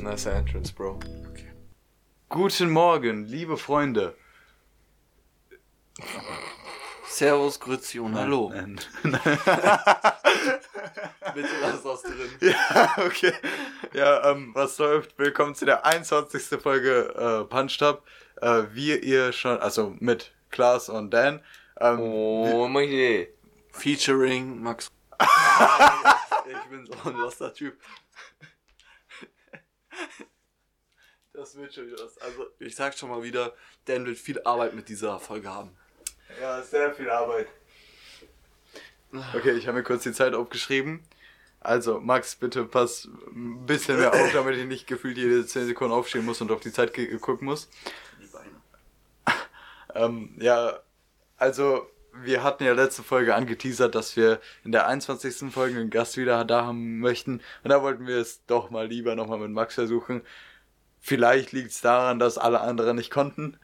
Nice Entrance, Bro. Guten Morgen, liebe Freunde. Servus, Grüezi und Hallo. Nein. Bitte lass das drin. Ja, okay. Ja, ähm, was läuft? Willkommen zu der 21. Folge äh, Punched Up. Äh, wie ihr schon, also mit Klaas und Dan. Ähm, Oh, mein Idee. Featuring Max. ich bin so ein loster Typ. Das wird schon wieder was. Also, ich sag schon mal wieder, Dan wird viel Arbeit mit dieser Folge haben. Ja, sehr viel Arbeit. Okay, ich habe mir kurz die Zeit aufgeschrieben. Also, Max, bitte pass ein bisschen mehr auf, damit ich nicht gefühlt jede 10 Sekunden aufstehen muss und auf die Zeit gucken muss. Die Beine. Ähm, ja, also, wir hatten ja letzte Folge angeteasert, dass wir in der 21. Folge einen Gast wieder da haben möchten. Und da wollten wir es doch mal lieber nochmal mit Max versuchen. Vielleicht liegt es daran, dass alle anderen nicht konnten.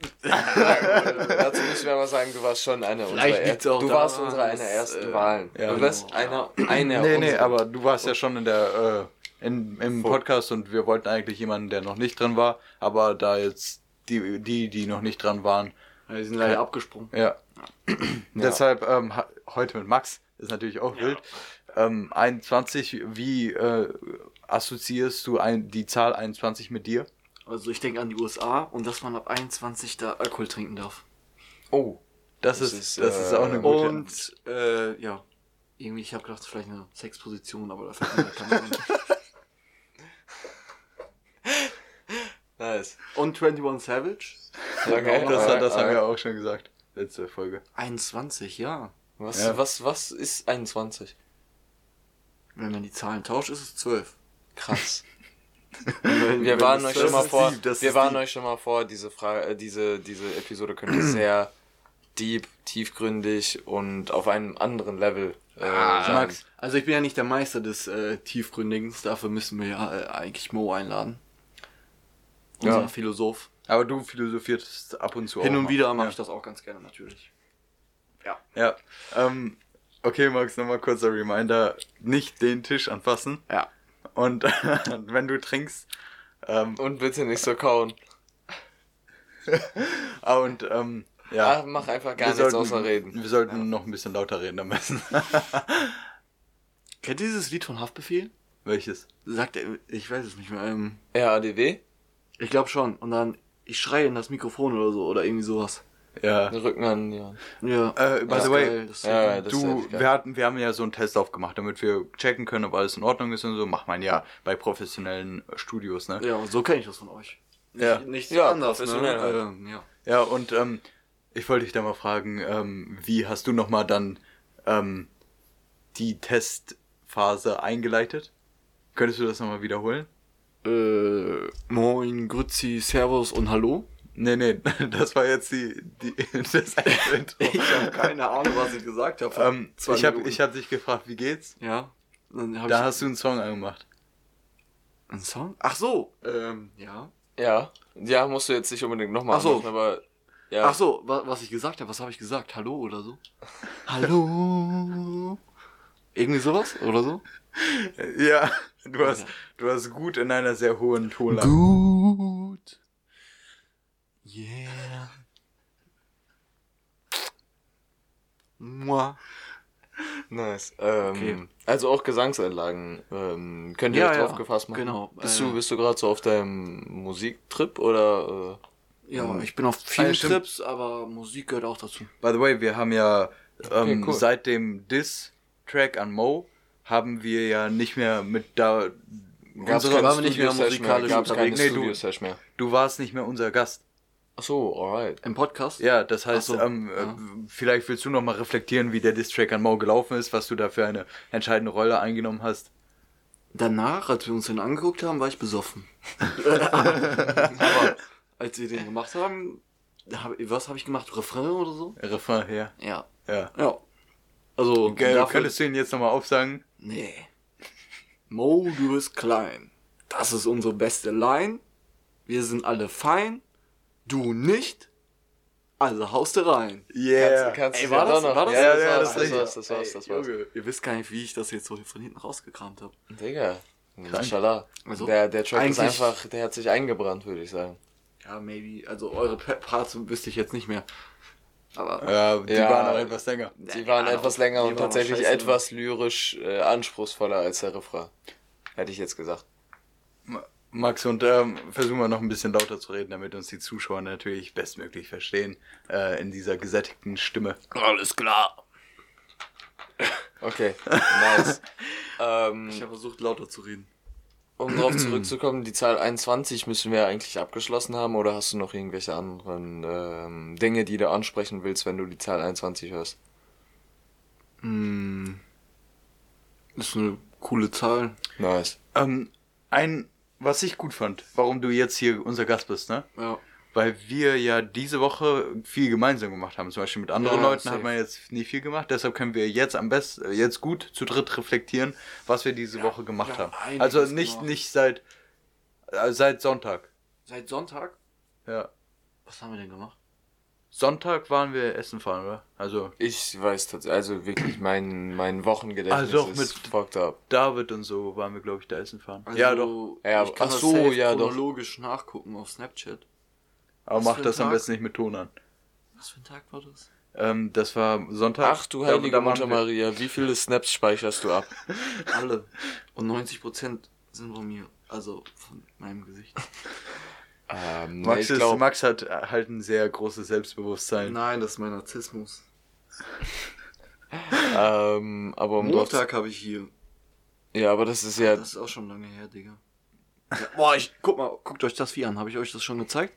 Dazu müssen wir mal sagen, du warst schon eine unserer Vielleicht liegt's er- auch Du warst unsere eine dass, ersten äh, Wahlen. ja, du warst genau. einer, einer nee, nee, unserer- aber du warst ja schon in der, äh, in, im Vor- Podcast und wir wollten eigentlich jemanden, der noch nicht drin war. Aber da jetzt die, die, die noch nicht dran waren, Ja, die sind leider abgesprungen. Ja. Deshalb ähm, heute mit Max ist natürlich auch wild. Ähm, 21, wie äh, assoziierst du ein, die Zahl 21 mit dir? Also, ich denke an die USA und dass man ab 21 da Alkohol trinken darf. Oh. Das, Das ist, ist, das ist äh, auch eine gute. Und, äh, ja. Irgendwie, ich habe gedacht, vielleicht eine Sexposition, aber da fällt mir keine ein. Nice. Und 21 Savage? Okay, das alright, das haben wir auch schon gesagt. Letzte Folge. 21, ja. Was, Ja. was, was ist 21? Wenn man die Zahlen tauscht, ist es 12. Krass. Wir waren euch 12 schon mal vor, deep, wir waren deep. euch schon mal vor, diese Frage, äh, diese, diese Episode könnte sehr deep, tiefgründig und auf einem anderen Level äh, Ah, sein. Max. Also ich bin ja nicht der Meister des äh, Tiefgründigens, dafür müssen wir ja äh, eigentlich Mo einladen. Unser Ja. Philosoph. Aber du philosophierst ab und zu Hin auch und mal. wieder mache ja. ich das auch ganz gerne natürlich. Ja. Ja. Ähm, okay, Max, nochmal kurzer Reminder. Nicht den Tisch anfassen. Ja. Und wenn du trinkst, ähm, Und bitte nicht so kauen. ah, und ähm, ja. Ach, mach einfach gar wir nichts sollten, außer reden. Wir sollten noch ein bisschen lauter reden am besten. Kennt ihr dieses Lied von Haftbefehl? Welches? Sagt er, ich weiß es nicht mehr. Ähm, RADW? ich glaube schon. Und dann, ich schreie in das Mikrofon oder so, oder irgendwie sowas. Ja. Den Rücken an, ja. Ja. Äh, by das the way, geil, Ja, ja, du, wir hatten, wir haben ja so einen Test aufgemacht, damit wir checken können, ob alles in Ordnung ist und so. Macht man ja bei professionellen Studios, ne? Ja, und so kenne ich das von euch. Nicht, Ja. nicht Ja, anders, professionell ne? halt. Ähm, ja. Ja, und ähm, ich wollte dich da mal fragen, ähm, wie hast du nochmal dann ähm, die Testphase eingeleitet? Könntest du das nochmal wiederholen? Äh, moin, Grüezi, Servus und Hallo. Nee, nee, das war jetzt die, die das Intro. Ich habe keine Ahnung, was ich gesagt habe. ähm, ich habe ich hab dich gefragt, wie geht's? Ja. Da ich hast du einen Song angemacht. einen Song? Ach so. Ähm, ja. Ja. Ja, musst du jetzt nicht unbedingt nochmal Ach so. machen, aber ja. Ach so, wa was ich gesagt habe, was habe ich gesagt? Hallo oder so? Hallo. Irgendwie sowas oder so? Ja, du hast, du hast gut in einer sehr hohen Tonlage. Gut. Yeah. Moi. Nice. Ähm, Okay. Also auch Gesangseinlagen. Ähm, könnt ihr Ja, euch ja, drauf gefasst machen? genau. Bist Äh, du, bist du gerade so auf deinem Musiktrip oder? Ja, ich bin auf vielen Ah, stimmt. Trips, aber Musik gehört auch dazu. By the way, wir haben ja ähm, cool. seit dem Diss-Track an Mo haben wir ja nicht mehr mit da. Äh, gab's unsere, waren wir nicht mehr musikalisch Gab's unterwegs? Nee, du- mehr. du warst nicht mehr unser Gast. Ach so, alright. Im Podcast? Ja, das heißt, so, ähm, ja. äh, vielleicht willst du noch mal reflektieren, wie der Diss-Track an Mo gelaufen ist, was du da für eine entscheidende Rolle eingenommen hast. Danach, als wir uns den angeguckt haben, war ich besoffen. aber als wir den gemacht haben, hab, was habe ich gemacht? Refrain oder so? Refrain her. Ja. Ja. Ja. Also, Ge dafür- könntest du ihn jetzt nochmal aufsagen? Nee. Mo, du bist klein. Das ist unsere beste Line. Wir sind alle fein. Du nicht? Also haust du rein. Yeah. Kannst Ey, du war ja das- war das- ja, Ja, das ja, war's, das ist das richtig. war's, das war's, das war's. Ihr wisst gar nicht, wie ich das jetzt so von hinten rausgekramt habe. Digga, Mashallah. Also, der, der Track ist einfach, der hat sich eingebrannt, würde ich sagen. Ja, maybe. Also eure Pa- Parts wüsste ich jetzt nicht mehr. Aber Ja, die Ja. waren auch etwas länger. Ja, waren die etwas länger die und tatsächlich etwas lyrisch äh, anspruchsvoller als der Refrain. Hätte ich jetzt gesagt. Max, und ähm, versuchen wir noch ein bisschen lauter zu reden, damit uns die Zuschauer natürlich bestmöglich verstehen, äh, in dieser gesättigten Stimme. alles klar. Okay, nice. ähm, Ich habe versucht, lauter zu reden. um darauf zurückzukommen, die Zahl 21 müssen wir eigentlich abgeschlossen haben oder hast du noch irgendwelche anderen ähm, Dinge, die du ansprechen willst, wenn du die Zahl 21 hörst? Hm. Ist eine coole Zahl. Nice. Ähm, ein, was ich gut fand, warum du jetzt hier unser Gast bist, ne? Ja. Weil wir ja diese Woche viel gemeinsam gemacht haben. Zum Beispiel mit anderen Ja, Leuten safe. hat man jetzt nie viel gemacht. Deshalb können wir jetzt am besten, äh, jetzt gut zu dritt reflektieren, was wir diese Woche gemacht wir haben Also nicht, gemacht. nicht seit, äh, seit Sonntag. Seit Sonntag? Ja. Was haben wir denn gemacht? Sonntag waren wir essen fahren, oder? Also Ich weiß tatsächlich, also wirklich, mein, mein Wochengedächtnis Also doch ist mit- fucked up. David und so waren wir, glaube ich, da essen fahren. Also, ja, doch. Ja, ich kann ach das so, ja, doch. chronologisch nachgucken auf Snapchat. Aber was mach das am Tag? besten nicht mit Ton an. Was für ein Tag war das? Ähm, das war Sonntag. Ach du heilige da Mutter Maria, wie viele Snaps speicherst du ab? Alle. Und 90% sind von mir. Also von meinem Gesicht. Ähm, nee, Max, ich ist, glaub, Max hat halt ein sehr großes Selbstbewusstsein. Nein, das ist mein Narzissmus. ähm, aber um dort, Montag habe ich hier. ja, aber das ist ja, Das ist auch schon lange her, Digga. Ja, boah, ich guck mal, guckt euch das Vieh an. Habe ich euch das schon gezeigt?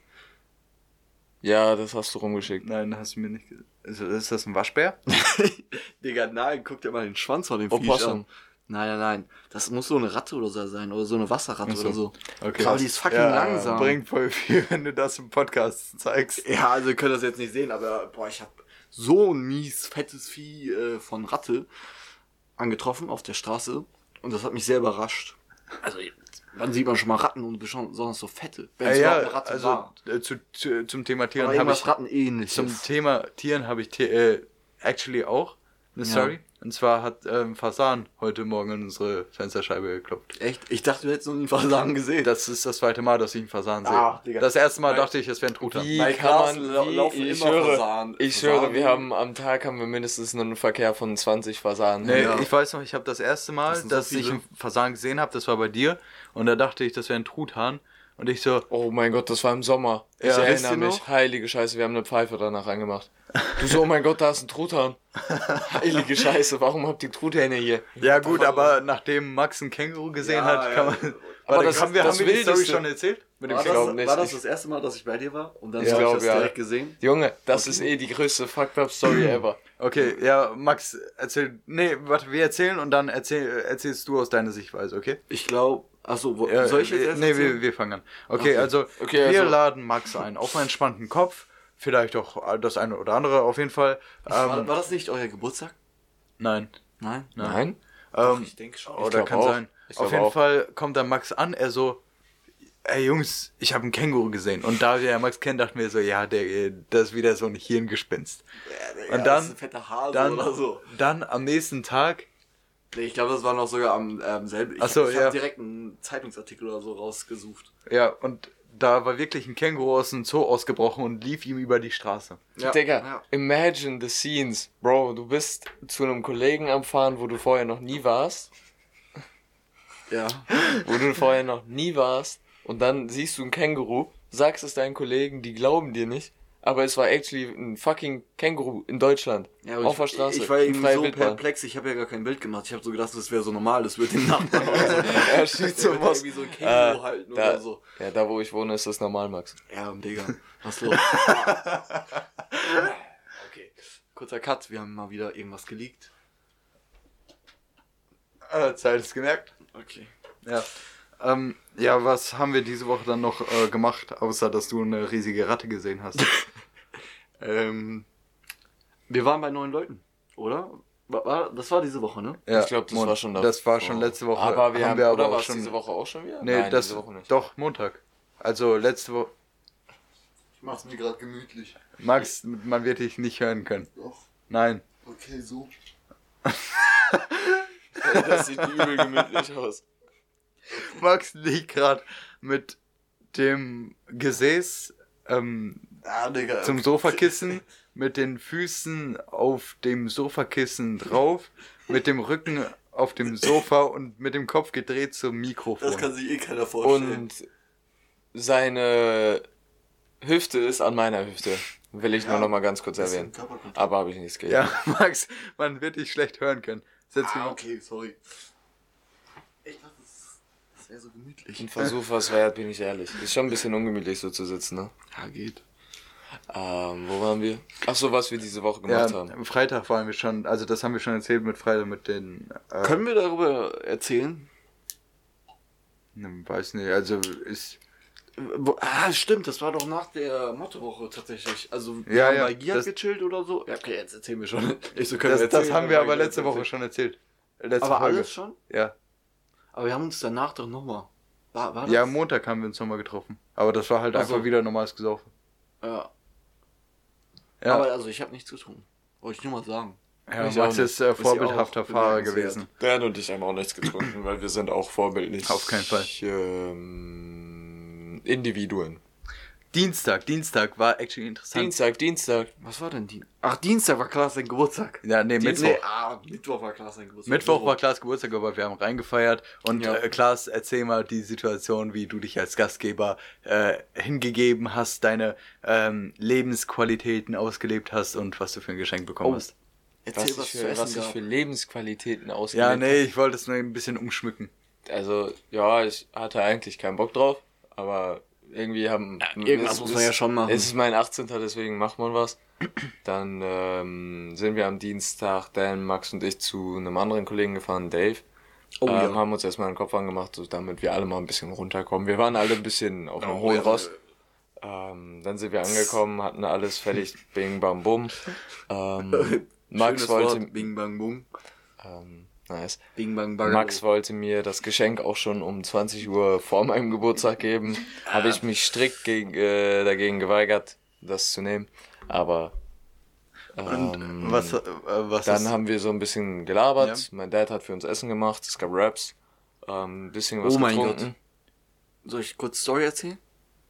ja, das hast du rumgeschickt. Nein, hast du mir nicht. ge- Ist, ist das ein Waschbär? Digga, nein, guck dir mal den Schwanz von dem Oh, Viech an. Nein, nein, nein. Das muss so eine Ratte oder so sein. Oder so eine Wasserratte so. oder so. Okay. Aber die ist fucking langsam. Bringt voll viel, wenn du das im Podcast zeigst. Ja, also ihr könnt das jetzt nicht sehen, aber boah, ich habe so ein mies fettes Vieh äh, von Ratte angetroffen auf der Straße und das hat mich sehr überrascht. Also wann sieht man schon mal Ratten und besonders so fette? Wenn es ja, überhaupt eine Ratte also war. äh, zu, zu, zum Thema Tieren habe ich Ratten ähnliches. zum Thema Tieren habe ich äh, actually auch eine Ja. Story. Und zwar hat ähm, Fasan heute Morgen in unsere Fensterscheibe geklopft. Echt? Ich dachte, du hättest noch nie Fasanen gesehen. Das ist das zweite Mal, dass ich einen Fasan sehe. Ah, Digga. das erste Mal Nein. dachte ich, es wäre ein Truthahn. Wie Bei kann Klassen man, wie, laufen ich immer höre, Fasanen. ich Fasanen. höre, wir haben am Tag haben wir mindestens einen Verkehr von 20 Fasanen. Nee, Ja. ich weiß noch, ich habe das erste Mal, Das so dass ich viele. einen Fasan gesehen habe, das war bei dir. Und da dachte ich, das wäre ein Truthahn. Und ich so, Oh mein Gott, das war im Sommer. Ich Ja, erinnere mich. noch? Heilige Scheiße, wir haben eine Pfeife danach angemacht. Du so, oh mein Gott, da ist ein Truthahn. Heilige Scheiße, warum habt ihr Truthähne hier? ja gut, aber nachdem Max ein Känguru gesehen Ja, hat, kann ja. man... Aber Warte, das- haben wir, das haben wir die Story schon erzählt? Mit dem war, Ich das, nicht. war das das erste Mal, dass ich bei dir war? Und dann Ich habe ich das ja. direkt gesehen? Junge, das ist eh die größte fucked up Story ever. Okay, ja, Max, erzähl... Nee, warte, wir erzählen und dann erzähl, erzählst du aus deiner Sichtweise, okay? Ich glaube, achso, wo, Ja, soll ich jetzt äh, erst Nee, wir, wir fangen an. Okay, Okay. also Okay, wir also- laden Max ein, auf einen entspannten Kopf, vielleicht auch das eine oder andere, auf jeden Fall. war, Ähm, war das nicht euer Geburtstag? nein. Nein? Nein? Ähm, ich denke schon. Oder glaub kann auch. sein. Ich Auf jeden auch. Fall kommt dann Max an, er so, ey Jungs, ich habe einen Känguru gesehen. Und da wir ja Max kennen, dachten wir so, ja, der, das ist wieder so ein Hirngespinst. Ja, Und das dann- ist ein fetter Hase Dann, oder so. dann am nächsten Tag, Nee, ich glaube, das war noch sogar am ähm, selben. Ich, so, ich ja. habe direkt einen Zeitungsartikel oder so rausgesucht. ja, und da war wirklich ein Känguru aus dem Zoo ausgebrochen und lief ihm über die Straße. Ja, Digga, ja. imagine the scenes. Bro, du bist zu einem Kollegen am Fahren, wo du vorher noch nie warst. Ja. Wo du vorher noch nie warst. Und dann siehst du ein Känguru, sagst es deinen Kollegen, die glauben dir nicht. Aber es war actually ein fucking Känguru in Deutschland. ja auf ich, der Straße. Ich war irgendwie so Wildbahn. perplex, ich habe ja gar kein Bild gemacht. Ich habe so gedacht, das wäre so normal, das wird den Nachbarn. Er schießt so was. irgendwie so ein Känguru Äh, halten da, oder so. Ja, da wo ich wohne, ist das normal, Max. Ja, Digga, was los? okay, kurzer Cut, wir haben mal wieder irgendwas geleakt. Äh, Zeit ist gemerkt. Okay. Ja. Ähm, ja, was haben wir diese Woche dann noch äh, gemacht, außer dass du eine riesige Ratte gesehen hast? Ähm, wir waren bei neun Leuten, oder? Das war diese Woche, ne? Ja, ich glaube, das Mon- war schon Das war schon letzte Woche. Aber wir haben, wir oder aber war auch es schon. diese Woche auch schon wieder? Nee, Nein, das diese Woche nicht. doch Montag. Also letzte Woche. Ich mach's mir gerade gemütlich. Max, man wird dich nicht hören können. Doch. Nein. Okay, so. Das sieht übel gemütlich aus. Max liegt gerade mit dem Gesäß ähm, Ah, Digga. zum Sofakissen, mit den Füßen auf dem Sofakissen drauf, mit dem Rücken auf dem Sofa und mit dem Kopf gedreht zum Mikrofon. Das kann sich eh keiner vorstellen. Und seine Hüfte ist an meiner Hüfte. Will ich nur Ja, noch mal ganz kurz erwähnen. Aber habe ich nichts gegen. ja, Max, man wird dich schlecht hören können. Setz Ah, mal. okay, sorry. Ich dachte, das, das wäre so gemütlich. Ein Versuch was wert, bin ich ehrlich. Ist schon ein bisschen ungemütlich so zu sitzen, ne? Ja, geht. Ähm, wo waren wir? Ach so, was wir diese Woche gemacht Ja, haben. am Freitag waren wir schon, also das haben wir schon erzählt mit Freitag mit den. Äh, Können wir darüber erzählen? ne, weiß nicht, also ist. Ah, stimmt, das war doch nach der Mottowoche tatsächlich. Also, wir Ja, haben ja, bei Giat gechillt oder so. Ja, okay, jetzt erzählen wir schon. Ich so, können Das, wir das erzählen, haben wir aber letzte Woche erzählt. schon erzählt. Letzte Aber Folge. alles schon? Ja. Aber wir haben uns danach doch nochmal. War, war das? Ja, am Montag haben wir uns nochmal getroffen. Aber das war halt Ach so. einfach wieder normales Gesaufen. ja. Ja, Aber also, ich habe nichts getrunken. Wollte ich nur mal sagen. ja ich Max ist äh, vorbildhafter Fahrer gewesen. Dan und ich haben auch nichts getrunken, weil wir sind auch vorbildlich. Auf keinen Fall. Ähm, Individuen. Dienstag, Dienstag war actually interessant. Dienstag, Dienstag. Was war denn die? Ach, Dienstag war Klaas sein Geburtstag. Ja, nee, Mittwoch. Nee, ah, Mittwoch war Klaas sein Geburtstag. Mittwoch So. war Klaas Geburtstag, aber wir haben reingefeiert. Und Ja. äh, Klaas, erzähl mal die Situation, wie du dich als Gastgeber äh, hingegeben hast, deine ähm, Lebensqualitäten ausgelebt hast und was du für ein Geschenk bekommen Oh, hast. Erzähl, Was, was, ich zu für, essen was ich für Lebensqualitäten Ja, ausgelegt nee, ich wollte es nur ein bisschen umschmücken. Also, ja, ich hatte eigentlich keinen Bock drauf, aber irgendwie haben. irgendwas es muss man ist- ja schon machen. Es ist mein 18. deswegen macht man was. Dann ähm, sind wir am Dienstag, Dan, Max und ich, zu einem anderen Kollegen gefahren, Dave. Oh, ähm, ja. Haben uns erstmal den Kopf angemacht, so, damit wir alle mal ein bisschen runterkommen. Wir waren alle ein bisschen auf einem Oh, hohen ja. Ross. Ähm, dann sind wir angekommen, hatten alles fertig, bing, bam, bum. Ähm, Max Schönes wollte, Wort. Bing, bang, bung. ähm, nice. Bing, bang, bang. Max wollte mir das Geschenk auch schon um 20 Uhr vor meinem Geburtstag geben. Habe ich mich strikt gegen, äh, dagegen geweigert, das zu nehmen. Aber Und ähm, was, äh, was dann ist, haben wir so ein bisschen gelabert. Ja. Mein Dad hat für uns Essen gemacht. Es gab Raps. Ähm, ein bisschen was Oh mein getrunken. Soll ich kurz Story erzählen?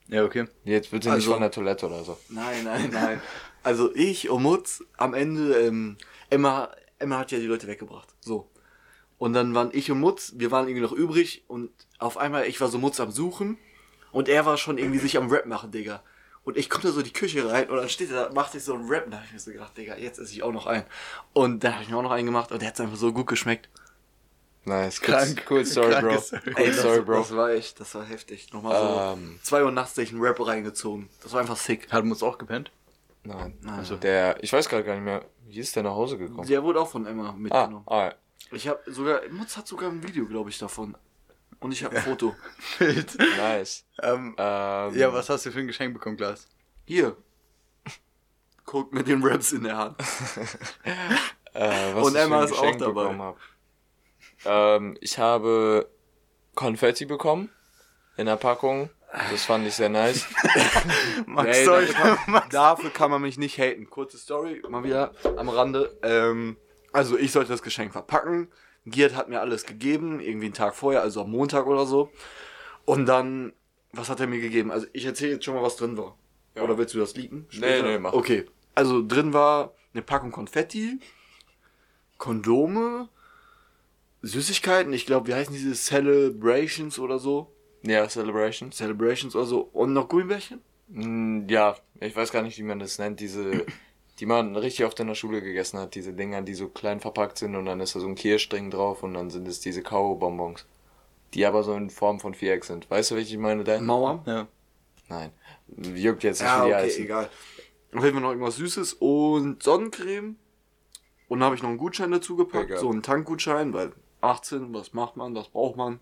Ja, okay. Jetzt bitte nicht Also- von der Toilette oder so. Nein, nein, nein. Also ich und Mutz am Ende, ähm, Emma, Emma hat ja die Leute weggebracht. So. Und dann waren ich und Mutz, wir waren irgendwie noch übrig und auf einmal, ich war so Mutz am Suchen und er war schon irgendwie sich am Rap machen, Digga. Und ich komme da so in die Küche rein und dann steht er da, macht sich so einen Rap. Da hab ich mir so gedacht, Digga, jetzt esse ich auch noch einen. Und dann habe ich mir auch noch einen gemacht und der hat einfach so gut geschmeckt. Nice. Krank. Cool, Kranke Bro. Cool Ey, Story, das, Bro. das war echt, das war heftig. Nochmal so Ähm, zwei Uhr nachts sich einen Rap reingezogen. Das war einfach sick. Hat uns auch gepennt? nein. Nein. Also der, ich weiß gerade gar nicht mehr, wie ist der nach Hause gekommen? Der wurde auch von Emma Ah, mitgenommen. ah, Ich habe sogar, Mutz hat sogar ein Video, glaube ich, davon. Und ich habe ein Foto. Bild. nice. ähm, Ähm, ja, was hast du für ein Geschenk bekommen, Klaas? Hier. Guckt mit den Raps in der Hand. Äh, was Und Emma ist auch dabei. hab. Ähm, ich habe Konfetti bekommen in der Packung. Das fand ich sehr nice. Max, Ey, sorry. dafür, kann, dafür kann man mich nicht haten. Kurze Story, mal wieder am Rande. Ähm, also ich sollte das Geschenk verpacken. Giert hat mir alles gegeben, irgendwie einen Tag vorher, also am Montag oder so. Und dann, was hat er mir gegeben? Also ich erzähle jetzt schon mal, was drin war. Ja. Oder willst du das leaken? Nee, nee, mach. Okay, also drin war eine Packung Konfetti, Kondome, Süßigkeiten, ich glaube, wie heißen diese Celebrations oder so? Ja, Celebrations. Celebrations oder so. Und noch Gummibärchen? Mm, Ja, ich weiß gar nicht, wie man das nennt. Diese, die man richtig oft in der Schule gegessen hat. Diese Dinger, die so klein verpackt sind und dann ist da so ein Kirschstring drauf und dann sind es diese Kau-Bonbons. Die aber so in Form von Viereck sind. Weißt du, welche ich meine, Dan? Mauer? Ja. Nein. Juckt jetzt nicht, Ja, wie die okay, heißen. egal. Auf jeden Fall noch irgendwas Süßes und Sonnencreme. Und dann habe ich noch einen Gutschein dazu gepackt. Egal. So einen Tankgutschein, weil 18, was macht man, das braucht man.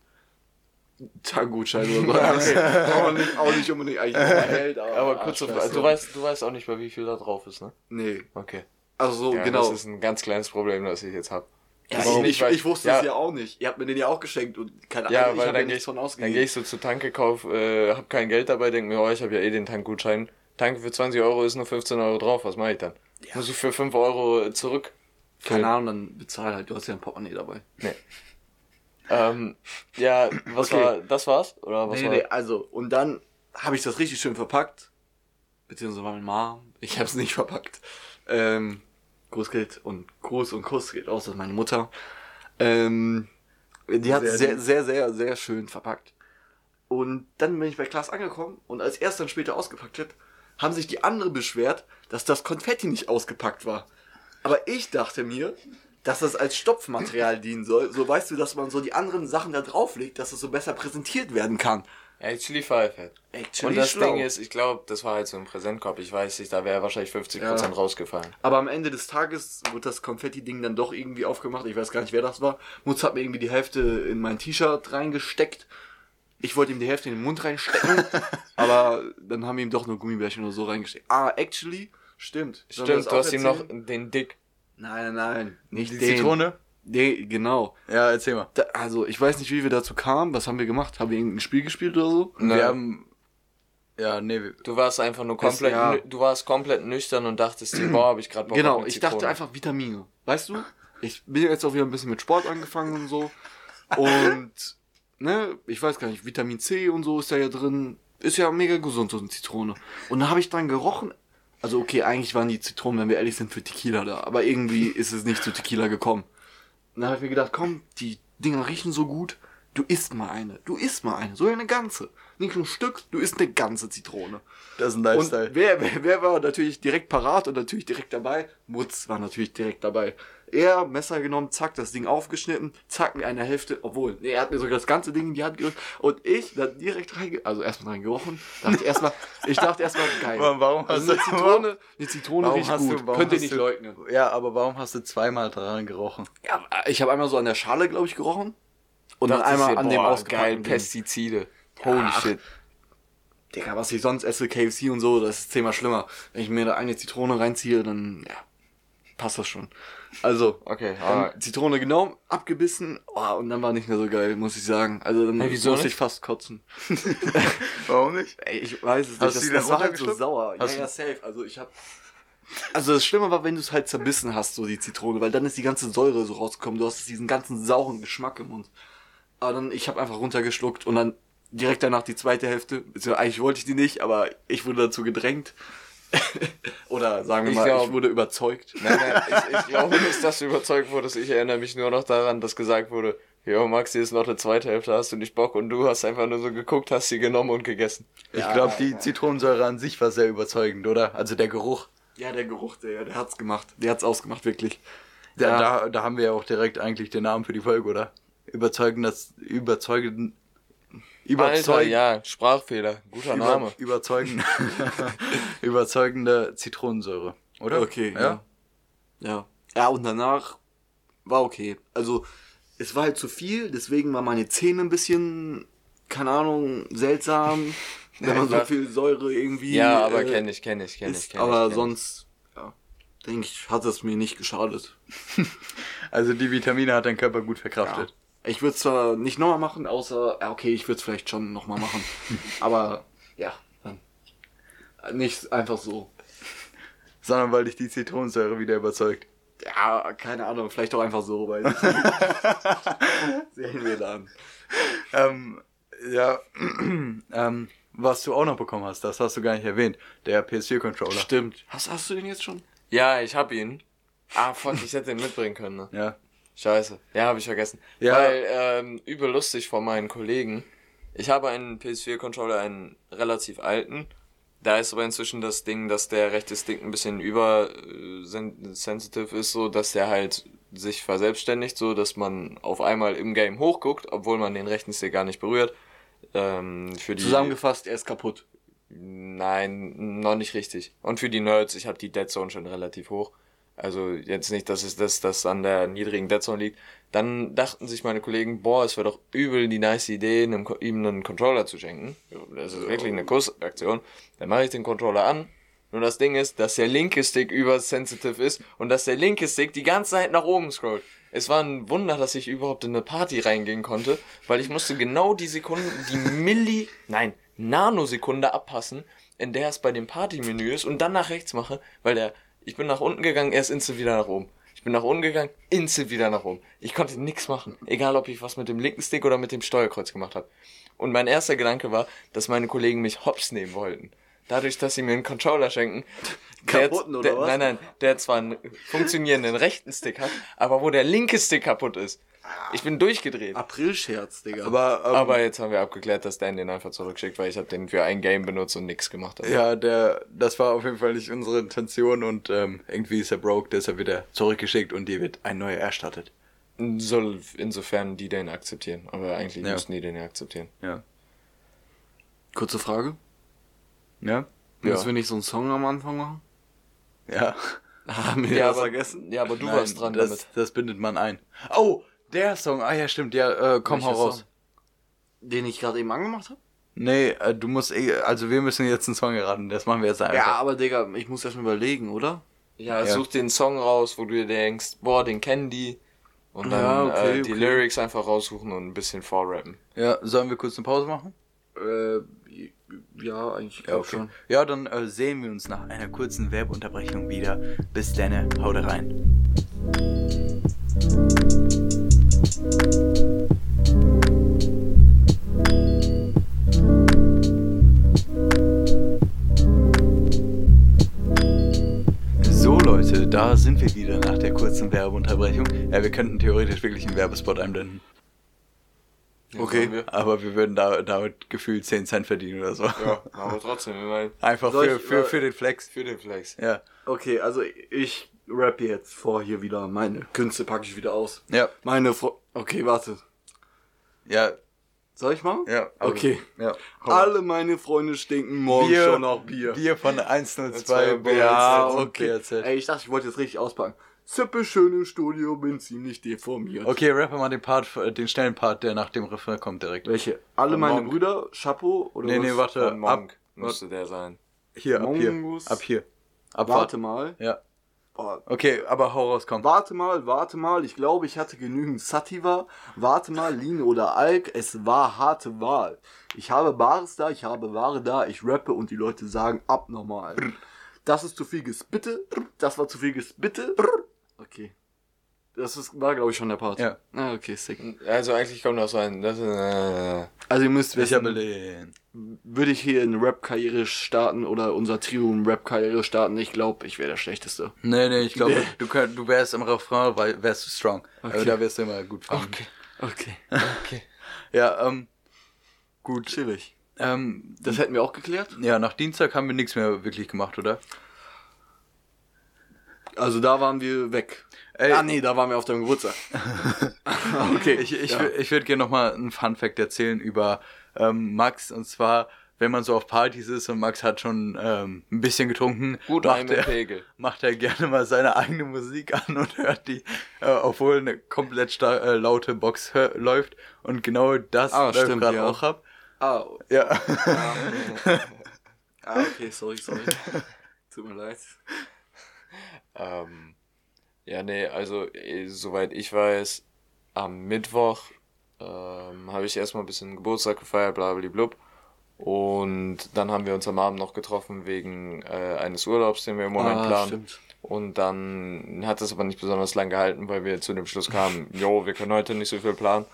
Tankgutschein oder so. okay. auch, nicht, auch nicht unbedingt eigentlich noch Geld, aber, Aber kurz, Arschfest. du weißt, du weißt auch nicht, bei wie viel da drauf ist, ne? Nee. Okay. Also so, Ja, genau. Das ist ein ganz kleines Problem, das ich jetzt habe. Ja, Warum? ich, ich, ich wusste ja. es ja auch nicht. Ihr habt mir den ja auch geschenkt und keine Ja, Ahnung, ich weil habe ja dann gehe nichts ich, von dann ausgegeben. geh ich so zur Tanke, kauf, äh, hab kein Geld dabei, denk mir, oh, ich habe ja eh den Tankgutschein, Tanke für 20 Euro ist nur 15 Euro drauf, was mache ich dann? Muss ich für 5 Euro zurück? Keine Ahnung, dann bezahl halt, du hast ja ein Portemonnaie dabei. Nee. Ähm, ja, was Okay. war, das war's? Oder was nee, war? nee, also, und dann habe ich das richtig schön verpackt. Beziehungsweise meine Mom. Ich habe es nicht verpackt. Ähm, Großgeld und Gruß und Kuss geht aus an meine Mutter. Ähm, die hat Sehr sehr, sehr, sehr, sehr schön verpackt. Und dann bin ich bei Klaas angekommen und als er es dann später ausgepackt hat, haben sich die anderen beschwert, dass das Konfetti nicht ausgepackt war. Aber ich dachte mir, dass das als Stopfmaterial dienen soll. So weißt du, dass man so die anderen Sachen da drauflegt, dass es so besser präsentiert werden kann. Actually five. Actually Und das schlau. Ding ist, ich glaube, das war halt so ein Präsentkorb. Ich weiß nicht, da wäre wahrscheinlich 50% Ja. rausgefallen. Aber am Ende des Tages wurde das Konfetti-Ding dann doch irgendwie aufgemacht. Ich weiß gar nicht, wer das war. Mutz hat mir irgendwie die Hälfte in mein T-Shirt reingesteckt. Ich wollte ihm die Hälfte in den Mund reinstecken. aber dann haben wir ihm doch nur Gummibärchen oder so reingesteckt. Ah, actually, stimmt. Sollen Stimmt, du hast ihm noch erzählen? den Dick. Nein, nein, nein. Nicht Die den. Zitrone? Nee, genau. Ja, erzähl mal. Da, also, ich weiß nicht, wie wir dazu kamen. Was haben wir gemacht? Haben wir irgendein Spiel gespielt oder so? Nö. Wir haben. Ja, nee, Du warst einfach nur komplett, ja. du warst komplett nüchtern und dachtest dir, boah, hab ich gerade Bock Genau, ich dachte einfach Vitamine. Weißt du? Ich bin jetzt auch wieder ein bisschen mit Sport angefangen und so. Und, ne, ich weiß gar nicht, Vitamin C und so ist da ja drin. Ist ja mega gesund, so eine Zitrone. Und da habe ich dran gerochen. Also, okay, eigentlich waren die Zitronen, wenn wir ehrlich sind, für Tequila da. Aber irgendwie ist es nicht zu Tequila gekommen. Und dann habe ich mir gedacht, komm, die Dinger riechen so gut. Du isst mal eine. Du isst mal eine. So eine ganze. Nicht nur ein Stück, du isst eine ganze Zitrone. das ist ein Und Lifestyle. wer, wer, wer war natürlich direkt parat und natürlich direkt dabei? Mutz war natürlich direkt dabei. Er, Messer genommen, zack, das Ding aufgeschnitten, zack, mir eine Hälfte, obwohl, nee, er hat mir sogar das ganze Ding in die Hand gedrückt und ich dann direkt reinge, also erstmal dran gerochen, dachte erstmal, ich dachte erstmal, geil. Warum- warum hast also eine du- Zitrone, eine Zitrone Warum riecht hast du- gut, warum könnt ihr nicht du- leugnen. Ja, aber warum hast du zweimal dran gerochen? Ja, ich habe einmal so an der Schale, glaube ich, gerochen und dann einmal an dem ausgepackten. Pestizide. Holy ach. shit. Digga, was ich sonst esse, KFC und so, das ist zehnmal schlimmer. Wenn ich mir da eine Zitrone reinziehe, dann, ja, passt das schon. Also, Okay, dann Zitrone genommen, abgebissen, oh, und dann war nicht mehr so geil, muss ich sagen. Also dann Hey, musste nicht? ich fast kotzen. Warum nicht? Ey, ich weiß es nicht, Hast das, die das dann war halt so sauer. Hast ja, ja, safe. Also ich hab... Also das Schlimme war, wenn du es halt zerbissen hast, so die Zitrone, weil dann ist die ganze Säure so rausgekommen. Du hast diesen ganzen sauren Geschmack im Mund. Aber dann, ich habe einfach runtergeschluckt und dann direkt danach die zweite Hälfte. beziehungsweise Eigentlich wollte ich die nicht, aber ich wurde dazu gedrängt. Oder sagen wir Ich mal, glaub- ich wurde überzeugt. nein, nein, ich, ich glaube nicht, dass du überzeugt wurdest. Ich erinnere mich nur noch daran, dass gesagt wurde, jo, Max, hier ist noch eine zweite Hälfte, hast du nicht Bock? Und du hast einfach nur so geguckt, hast sie genommen und gegessen. Ich Ja, glaube, die Zitronensäure an sich war sehr überzeugend, oder? Also der Geruch. Ja, der Geruch, der, der hat's gemacht. Der hat's ausgemacht, wirklich. Da, Ja. da, da haben wir ja auch direkt eigentlich den Namen für die Folge, oder? Überzeugend, das überzeugend. Alter, ja, Sprachfehler. Guter über, Name. Überzeugend, überzeugende Zitronensäure, oder? Okay, ja. ja. Ja. Ja, und danach war okay. Also, es war halt zu viel, deswegen waren meine Zähne ein bisschen, keine Ahnung, seltsam, wenn man so viel Säure irgendwie. Ja, aber äh, kenn ich, kenn ich, kenn ich, kenn aber ich. kenn sonst, ja, denke ich, hat es mir nicht geschadet. Also die Vitamine hat dein Körper gut verkraftet. Ich würde es zwar nicht nochmal machen, außer, ja, okay, ich würde es vielleicht schon nochmal machen. aber, ja, dann. Nicht einfach so. Sondern weil dich die Zitronensäure wieder überzeugt. Ja, keine Ahnung, vielleicht auch einfach so, weil. Sehen wir dann. Ähm, ja, ähm, was du auch noch bekommen hast, das hast du gar nicht erwähnt. Der PS4-Controller. Stimmt. Hast, hast du den jetzt schon? Ja, ich hab ihn. Ah, fuck, ich hätte ihn mitbringen können, ne? Ja. Scheiße. Ja, habe ich vergessen. Ja. Weil, ähm, übel lustig von meinen Kollegen. Ich habe einen PS4-Controller, einen relativ alten. Da ist aber inzwischen das Ding, dass der rechte Stick ein bisschen übersensitive ist, so dass der halt sich verselbstständigt, so dass man auf einmal im Game hochguckt, obwohl man den rechten Stick gar nicht berührt. Ähm, für die Zusammengefasst, er ist kaputt. Nein, noch nicht richtig. Und für die Nerds, ich habe die Dead Zone schon relativ hoch. Also jetzt nicht, dass es das, das an der niedrigen Dead Zone liegt. Dann dachten sich meine Kollegen, boah, es wäre doch übel die nice Idee, einem, ihm einen Controller zu schenken. Das ist wirklich eine Kursaktion. Dann mache ich den Controller an. Nur das Ding ist, dass der linke Stick übersensitive ist und dass der linke Stick die ganze Zeit nach oben scrollt. Es war ein Wunder, dass ich überhaupt in eine Party reingehen konnte, weil ich musste genau die Sekunden, die Milli, nein, Nanosekunde abpassen, in der es bei dem Partymenü ist und dann nach rechts mache, weil der, ich bin nach unten gegangen, er ist instant wieder nach oben. Ich bin nach unten gegangen, instant wieder nach oben. Ich konnte nichts machen. Egal, ob ich was mit dem linken Stick oder mit dem Steuerkreuz gemacht habe. Und mein erster Gedanke war, dass meine Kollegen mich hops nehmen wollten. Dadurch, dass sie mir einen Controller schenken. Der- Kaputten oder der, was? Nein, nein, der zwar einen funktionierenden rechten Stick hat, aber wo der linke Stick kaputt ist. Ich bin durchgedreht. Aprilscherz, Digga. Aber, ähm, Aber jetzt haben wir abgeklärt, dass Dan den einfach zurückschickt, weil ich habe den für ein Game benutzt und nichts gemacht habe. ja, der, das war auf jeden Fall nicht unsere Intention und ähm, irgendwie ist er broke, deshalb wird er zurückgeschickt und dir wird ein neuer erstattet. Soll insofern die den akzeptieren. Aber eigentlich Ja. müssen die den ja akzeptieren. Ja. Kurze Frage. Ja? Ja. Müssen wir nicht so einen Song am Anfang machen? Ja. Haben wir Ja, das aber, vergessen? ja, aber du Nein, warst dran das, damit. Das bindet man ein. Oh, der Song. Ah ja, stimmt. Ja, äh, komm, hau Welcher raus. Song? Den ich gerade eben angemacht habe? Nee, äh, du musst eh, also wir müssen jetzt einen Song erraten. Das machen wir jetzt einfach. Ja, aber Digga, ich muss erst mal überlegen, oder? Ja, Ja. such den Song raus, wo du dir denkst, boah, den kennen die. Und dann Ja, okay, äh, die okay. Lyrics einfach raussuchen und ein bisschen vorrappen. Ja, sollen wir kurz eine Pause machen? Äh, ja, eigentlich glaub schon. Ja, dann äh, sehen wir uns nach einer kurzen Werbeunterbrechung wieder. Bis dann, haut rein. So Leute, da sind wir wieder nach der kurzen Werbeunterbrechung. Ja, wir könnten theoretisch wirklich einen Werbespot einblenden. Okay. sollen wir? Aber wir würden da, damit gefühlt 10 Cent verdienen oder so. Ja, aber trotzdem, ich meine, Einfach für, ich, für, äh, für den Flex. für den Flex. Ja. Okay, also ich rappe jetzt vor hier wieder. Meine Künste packe ich wieder aus. Ja. Meine Fro Okay, warte. Ja. Soll ich mal? Ja. also- Okay. Ja. Alle meine Freunde stinken morgen Bier, schon nach Bier. Bier von 102 Zwei BRZ Ja, okay. BRZ. Ey, ich dachte, ich wollte jetzt richtig auspacken. Sippe schön im Studio, bin ziemlich deformiert. Okay, rappe mal den Part, äh, den schnellen Part, der nach dem Refrain kommt direkt. Welche? Alle Von meine Monk. Brüder, Chapeau oder Nee, was? nee, warte. Von Monk Ab, müsste der sein. hier, ab hier. Mongus. Ab hier. Ab Warte mal. Ja. Okay, aber hau raus, komm. Warte mal, warte mal. Ich glaube, ich hatte genügend Sativa. Warte mal, Lean oder Alk. Es war harte Wahl. Ich habe Bares da, ich habe Ware da. Ich rappe und die Leute sagen abnormal. Das ist zu viel Gespitte. Das war zu viel Gespitte. Okay. Das ist, war, glaube ich, schon der Part. Ja. Ah, okay, sick. Also eigentlich kommt noch so ein. Das ist, äh, Also ihr müsst Ich habe wissen, den. würde ich hier eine Rap-Karriere starten oder unser Trio eine Rap-Karriere starten, ich glaube, ich wäre der Schlechteste. Nee, nee, ich glaube, du, könnt, du wärst im Refrain, weil wärst du strong. Also Okay. da wirst du immer gut fahren. okay. Okay. Okay. Ja, ähm, gut. Chillig. Ähm, Das hätten wir auch geklärt? ja, nach Dienstag haben wir nichts mehr wirklich gemacht, oder? Also da waren wir weg. Ey. ah nee, da waren wir auf deinem Geburtstag. okay, Ich, ich, ja. ich würde gerne nochmal einen Fun Fact erzählen über ähm, Max. Und zwar, wenn man so auf Partys ist und Max hat schon ähm, ein bisschen getrunken, Gut, macht, er, Pegel. macht er gerne mal seine eigene Musik an und hört die, äh, obwohl eine komplett äh, laute Box läuft. Und genau das Ah, läuft gerade ja. auch ab. Ah, Ja. ah, okay, sorry, sorry. Tut mir leid. Ähm, ja, nee, also eh, soweit ich weiß, am Mittwoch ähm, habe ich erstmal ein bisschen Geburtstag gefeiert, blablablub. Und dann haben wir uns am Abend noch getroffen wegen äh, eines Urlaubs, den wir im Moment ah, planen. stimmt. Und dann hat es aber nicht besonders lang gehalten, weil wir zu dem Schluss kamen, jo, wir können heute nicht so viel planen.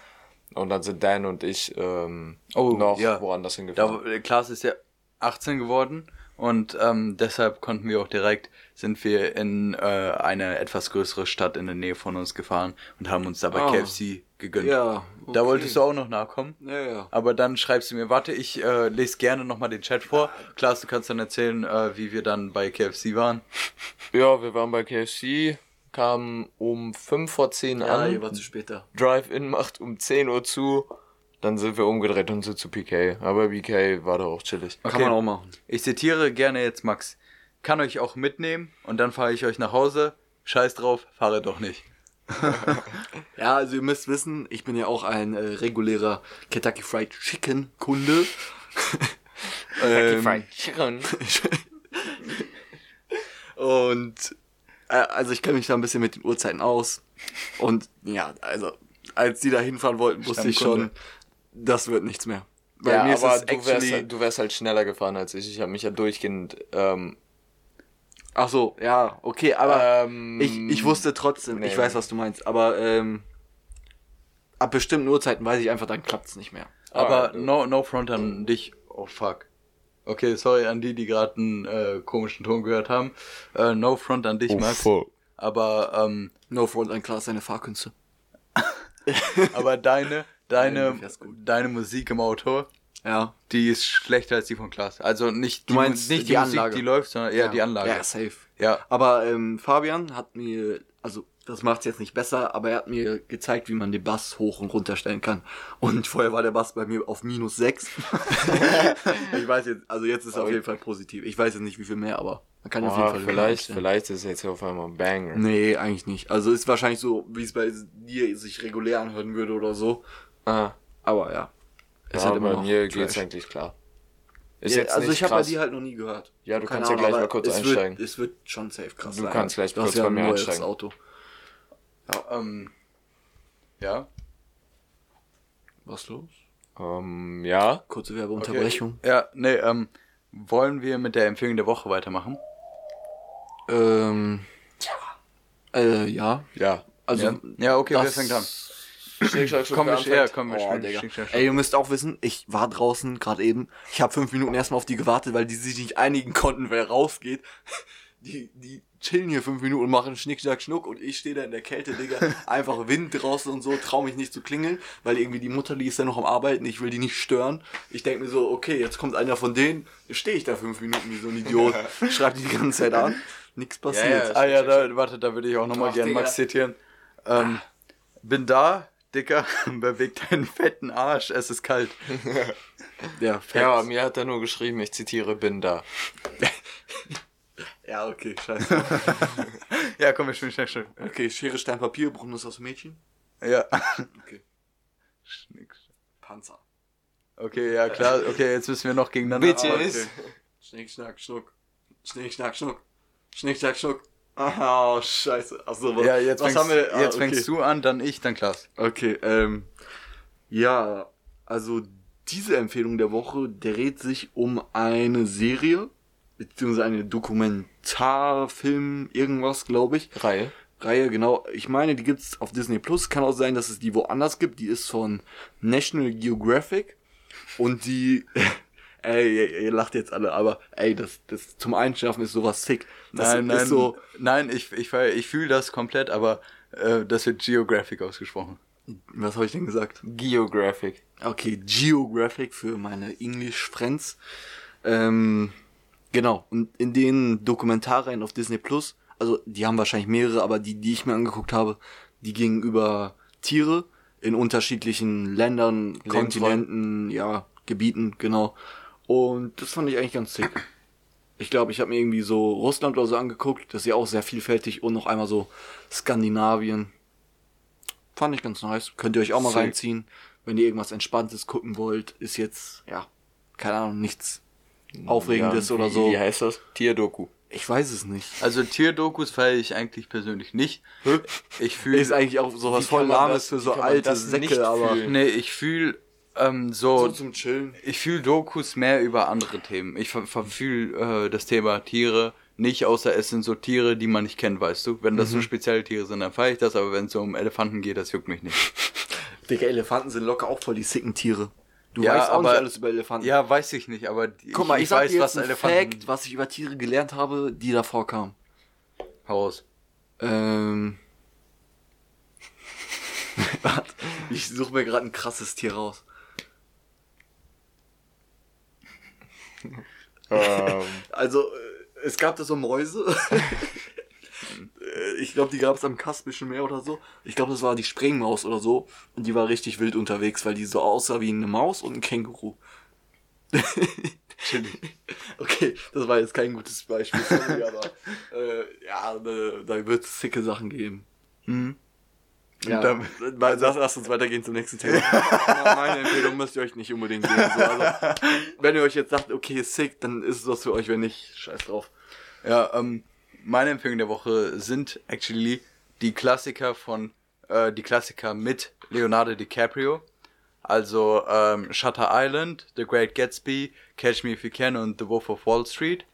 Und dann sind Dan und ich ähm, Oh, noch ja. woanders hingefahren. äh, Klaas ist ja 18 geworden und ähm, deshalb konnten wir auch direkt, sind wir in äh, eine etwas größere Stadt in der Nähe von uns gefahren und haben uns dabei Ah. KFC gegönnt. Ja. Da okay. wolltest du auch noch nachkommen. Ja, ja. Aber dann schreibst du mir, warte, ich äh, lese gerne nochmal den Chat vor. Klaas, du kannst dann erzählen, äh, wie wir dann bei KFC waren. Ja, wir waren bei KFC, kamen um 5 vor 10 Ja, an. ihr war zu spät da. Drive-In macht um 10 Uhr zu. Dann sind wir umgedreht und sind zu PK. Aber PK war doch auch chillig. Kann man auch machen. Ich zitiere gerne jetzt Max. Kann euch auch mitnehmen und dann fahre ich euch nach Hause. Scheiß drauf, fahre doch nicht. Ja, also ihr müsst wissen, ich bin ja auch ein äh, regulärer Kentucky Fried Chicken Kunde. ähm, Chicken. Und äh, also ich kenne mich da ein bisschen mit den Uhrzeiten aus. Und ja, also als die da hinfahren wollten, wusste ich schon. Das wird nichts mehr. Bei ja, mir ist aber es du wärst, actually- halt, du wärst halt schneller gefahren als ich. Ich habe mich ja durchgehend. Ähm, Ach so, ja, okay, aber ähm, ich, ich wusste trotzdem, ich nee. weiß, was du meinst, aber ähm, ab bestimmten Uhrzeiten weiß ich einfach, dann klappt's nicht mehr. Aber Alright, no, no front an dich. Oh fuck. Okay, sorry an die, die gerade einen äh, komischen Ton gehört haben. Äh, no front an dich, Oh, Max. fuck. Aber, ähm, No front an klar seine Fahrkünste. aber deine, deine, deine Musik im Auto, Ja. die ist schlechter als die von Klaas. Also nicht Du die, meinst nicht die, die Musik, Anlage? die läuft, sondern eher die Anlage. Ja, safe. Ja. Aber ähm, Fabian hat mir, also das macht's jetzt nicht besser, aber er hat mir gezeigt, wie man den Bass hoch und runter stellen kann. Und vorher war der Bass bei mir auf minus 6. ich weiß jetzt, also jetzt ist er auf jeden Fall positiv. Ich weiß jetzt nicht, wie viel mehr, aber man kann ja auf jeden Boah, Fall vielleicht, vielleicht ist jetzt auf einmal ein Banger. Nee, eigentlich nicht. Also ist wahrscheinlich so, wie es bei dir sich regulär anhören würde oder so. Ah, Aber ja. Ist ja, halt immer bei noch mir Trash. geht's eigentlich klar. Ist Ja, jetzt also ich habe bei dir halt noch nie gehört. Ja, du Keine kannst ja Ahnung, gleich aber mal kurz es einsteigen. Wird, es wird schon safe krass Du sein. kannst gleich Das kurz ja bei ein mir neues einsteigen. Auto. Ähm, ja. Was los? Ähm, ja. Kurze Werbeunterbrechung. Okay. Ja, nee, ähm, wollen wir mit der Empfehlung der Woche weitermachen? Ähm, äh, ja. Ja. Also, ja, ja okay, das- fängt an? Schnick, schnack, Komm, ja, anfängt? komm, wir Oh, Digga. Ey, ihr müsst auch wissen, ich war draußen gerade eben. Ich habe fünf Minuten erstmal auf die gewartet, weil die sich nicht einigen konnten, wer rausgeht. Die, die chillen hier fünf Minuten und machen Schnick, Schnack, Schnuck und ich stehe da in der Kälte, Digga. Einfach Wind draußen und so, trau mich nicht zu klingeln, weil irgendwie die Mutter, die ist ja noch am Arbeiten, ich will die nicht stören. Ich denke mir so, okay, jetzt kommt einer von denen, stehe ich da fünf Minuten wie so ein Idiot, schreibt die die ganze Zeit an, nichts passiert. Ja, Ah ja, da, warte, da würde ich auch nochmal gerne. Max zitieren. Ähm, bin da, Dicker, beweg deinen fetten Arsch, es ist kalt. Ja, Ja, Facts. mir hat er nur geschrieben, ich zitiere, bin da. ja, okay, scheiße. Ja, komm, wir spielen schnell, schnell. Okay, Schere, Stein, Papier, das aus Mädchen? Ja. Okay. Schnick, Panzer. Okay, ja klar, okay, jetzt müssen wir noch gegeneinander. Bitches. Okay. Schnick, schnack, schnuck. Schnick, schnack, schnuck. Schnick, schnack, schnuck. Ah, oh, scheiße. Achso, was, Ja, jetzt, was fängst, haben wir? Ah, jetzt okay. fängst du an, dann ich, dann Klaas. Okay, ähm, ja, also diese Empfehlung der Woche dreht sich um eine Serie, beziehungsweise eine Dokumentarfilm, irgendwas, glaube ich. Reihe. Reihe, genau. Ich meine, die gibt's auf Disney Plus. Kann auch sein, dass es die woanders gibt. Die ist von National Geographic. Und die, ey, ihr, ihr lacht jetzt alle, aber ey, das, das zum Einschlafen ist sowas sick. Das nein, nein, so, nein, ich, ich, ich fühle das komplett, aber äh, das wird Geographic ausgesprochen. was habe ich denn gesagt? Geographic. Okay, Geographic für meine English Friends. Ähm, genau. Und in den Dokumentarreihen auf Disney Plus, also die haben wahrscheinlich mehrere, aber die, die ich mir angeguckt habe, die gingen über Tiere in unterschiedlichen Ländern, Kontinenten, ja, Gebieten, genau. Und das fand ich eigentlich ganz sick. Ich glaube, ich habe mir irgendwie so Russland oder so angeguckt. Das ist ja auch sehr vielfältig und noch einmal so Skandinavien. Fand ich ganz nice. Könnt ihr euch auch mal Sick. reinziehen, wenn ihr irgendwas Entspanntes gucken wollt. Ist jetzt, ja, keine Ahnung, nichts Aufregendes Ja, oder so. Wie heißt das? Tierdoku. Ich weiß es nicht. Also Tierdokus feiere ich eigentlich persönlich nicht. Ich fühle Ist eigentlich auch sowas voll lahmes für so alte Säcke, aber fühlen? Nee, ich fühle ähm, so, so zum Chillen. ich fühle Dokus mehr über andere Themen. Ich ver- verfühle äh, das Thema Tiere nicht, außer es sind so Tiere, die man nicht kennt, weißt du. Wenn das so spezielle Tiere sind, dann feiere ich das, aber wenn es so um Elefanten geht, das juckt mich nicht. Digga, Elefanten sind locker auch voll die sicken Tiere. Du Ja, weißt auch aber- nicht alles über Elefanten. Ja, weiß ich nicht, aber Guck mal, ich, sag weiß, dir jetzt was Elefanten Fact, was ich über Tiere gelernt habe, die da vorkamen. Haus. Ähm. Warte, ich suche mir gerade ein krasses Tier raus. Ähm, Also, äh, es gab da so Mäuse. Ich glaube, die gab es am Kaspischen Meer oder so. Ich glaube, das war die Sprengmaus oder so. Und die war richtig wild unterwegs, weil die so aussah wie eine Maus und ein Känguru. okay, das war jetzt kein gutes Beispiel, sorry, aber äh, ja, da, da wird es sicke Sachen geben. Mhm. Ja, dann- dann, lass, lass uns weitergehen zum nächsten Thema. Meine Empfehlung müsst ihr euch nicht unbedingt geben. So, also, wenn ihr euch jetzt sagt, okay, sick, dann ist es was für euch, wenn nicht, scheiß drauf. Ja, ähm, meine Empfehlungen der Woche sind actually die Klassiker von, äh, die Klassiker mit Leonardo DiCaprio. Also ähm, Shutter Island, The Great Gatsby, Catch Me If You Can und The Wolf of Wall Street.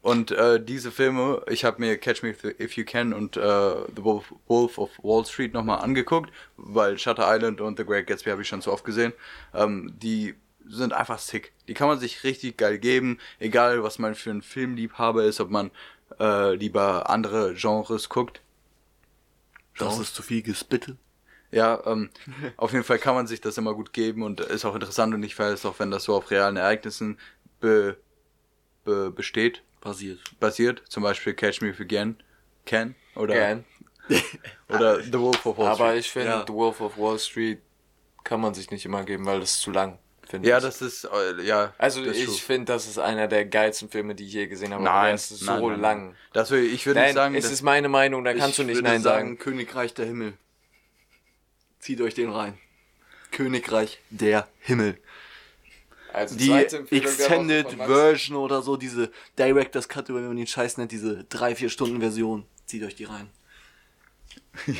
Und äh, diese Filme, ich habe mir Catch Me If You Can und äh, The Wolf, Wolf of Wall Street nochmal angeguckt, weil Shutter Island und The Great Gatsby habe ich schon so oft gesehen. Ähm, die sind einfach sick. Die kann man sich richtig geil geben, egal was man für ein Filmliebhaber ist, ob man äh, lieber andere Genres guckt. Das ist zu viel Gespitte. Ja, ähm, auf jeden Fall kann man sich das immer gut geben und ist auch interessant und ich weiß auch, wenn das so auf realen Ereignissen be, be, besteht. Basiert. Basiert. Zum Beispiel Catch Me If You Can. Can. Oder, Gern. oder The Wolf of Wall Aber Street. ich finde, Ja. The Wolf of Wall Street kann man sich nicht immer geben, weil das ist zu lang, finde Ja, ich. das ist, äh, ja. also ich finde, das ist einer der geilsten Filme, die ich je gesehen habe. aber Nein, es ist nein, so nein, lang. Das will, ich würde Nein, nicht sagen, es ist meine Meinung, da kannst du nicht würde Nein sagen. Königreich der Himmel. Zieht euch den rein. Königreich der Himmel. Also Die Extended. Version oder so, diese Director's Cut, wenn man den Scheiß nennt, diese 3-4 Stunden Version. Zieht euch die rein.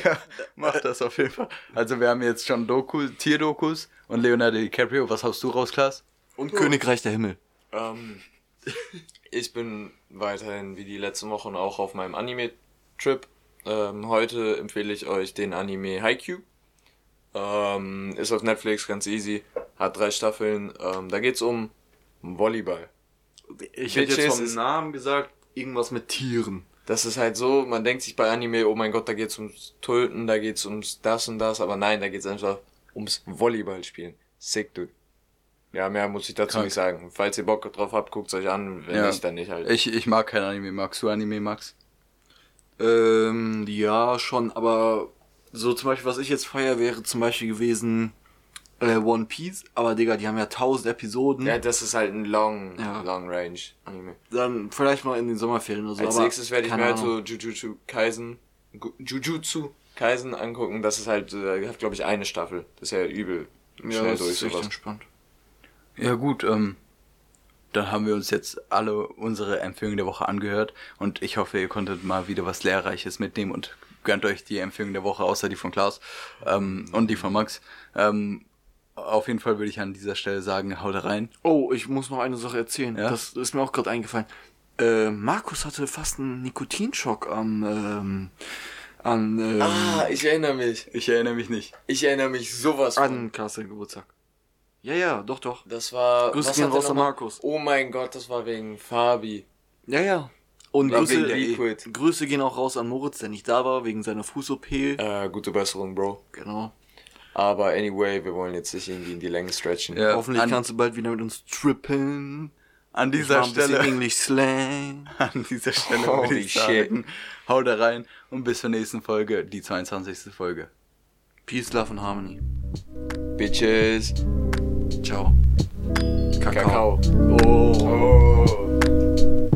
Ja, macht das auf jeden Fall. Also wir haben jetzt schon Doku, Tierdokus und Leonardo DiCaprio. Was haust du raus, Klaas? Und Königreich der Himmel. Ähm, ich bin weiterhin wie die letzten Wochen auch auf meinem Anime-Trip. Ähm, heute empfehle ich euch den Anime Haikyuu. Ähm, ist auf Netflix ganz easy, hat drei Staffeln. Ähm, da geht's um Volleyball. Ich hätte jetzt vom Namen gesagt, irgendwas mit Tieren. Das ist halt so, man denkt sich bei Anime, oh mein Gott, da geht's ums Tulpen, da geht's ums das und das, aber nein, da geht's einfach ums Volleyballspielen. Sick, dude. Ja, mehr muss ich dazu Krank. nicht sagen. Falls ihr Bock drauf habt, guckt's euch an, wenn Ja. nicht, dann nicht halt. Ich, ich mag kein Anime. Magst du Anime, Max? Ähm, ja, schon, aber so zum Beispiel, was ich jetzt feier, wäre zum Beispiel gewesen äh, One Piece, aber Digga, die haben ja tausend Episoden. Ja, das ist halt ein Long, Ja. Long Range Anime. Dann vielleicht mal in den Sommerferien oder so. Als aber nächstes werde ich mir halt so Jujutsu Kaisen, Jujutsu Kaisen angucken. Das ist halt, äh, hat glaube ich eine Staffel. Das ist ja übel ja, schnell das durch ist echt sowas. entspannt. Ja gut, ähm, dann haben wir uns jetzt alle unsere Empfehlungen der Woche angehört und ich hoffe, ihr konntet mal wieder was Lehrreiches mitnehmen und gönnt euch die Empfehlung der Woche, außer die von Klaus ähm, und die von Max. Ähm, auf jeden Fall würde ich an dieser Stelle sagen, haut rein. Oh, ich muss noch eine Sache erzählen. Ja? Das ist mir auch gerade eingefallen. Äh, Markus hatte fast einen Nikotinschock am, ähm, an, ähm, Ah, ich erinnere mich. Ich erinnere mich nicht. Ich erinnere mich sowas von. an Kassel Geburtstag. Ja, ja, doch, doch. Das war. Grüße was gehen raus an Markus. Oh mein Gott, das war wegen Fabi. Ja, ja. Und Grüße, der Liquid. Grüße gehen auch raus an Moritz, der nicht da war, wegen seiner Fuß-OP. Äh, gute Besserung, Bro. Genau. Aber anyway, wir wollen jetzt nicht irgendwie in die Länge stretchen. Ja. Hoffentlich an- kannst du bald wieder mit uns trippen. An Ich dieser mach ein bisschen Stelle, English Slang. an dieser Stelle Holy würde ich sagen, haut rein und bis zur nächsten Folge, die 22. Folge. Peace, Love and Harmony. Bitches. Ciao. Kakao. Oh. Oh.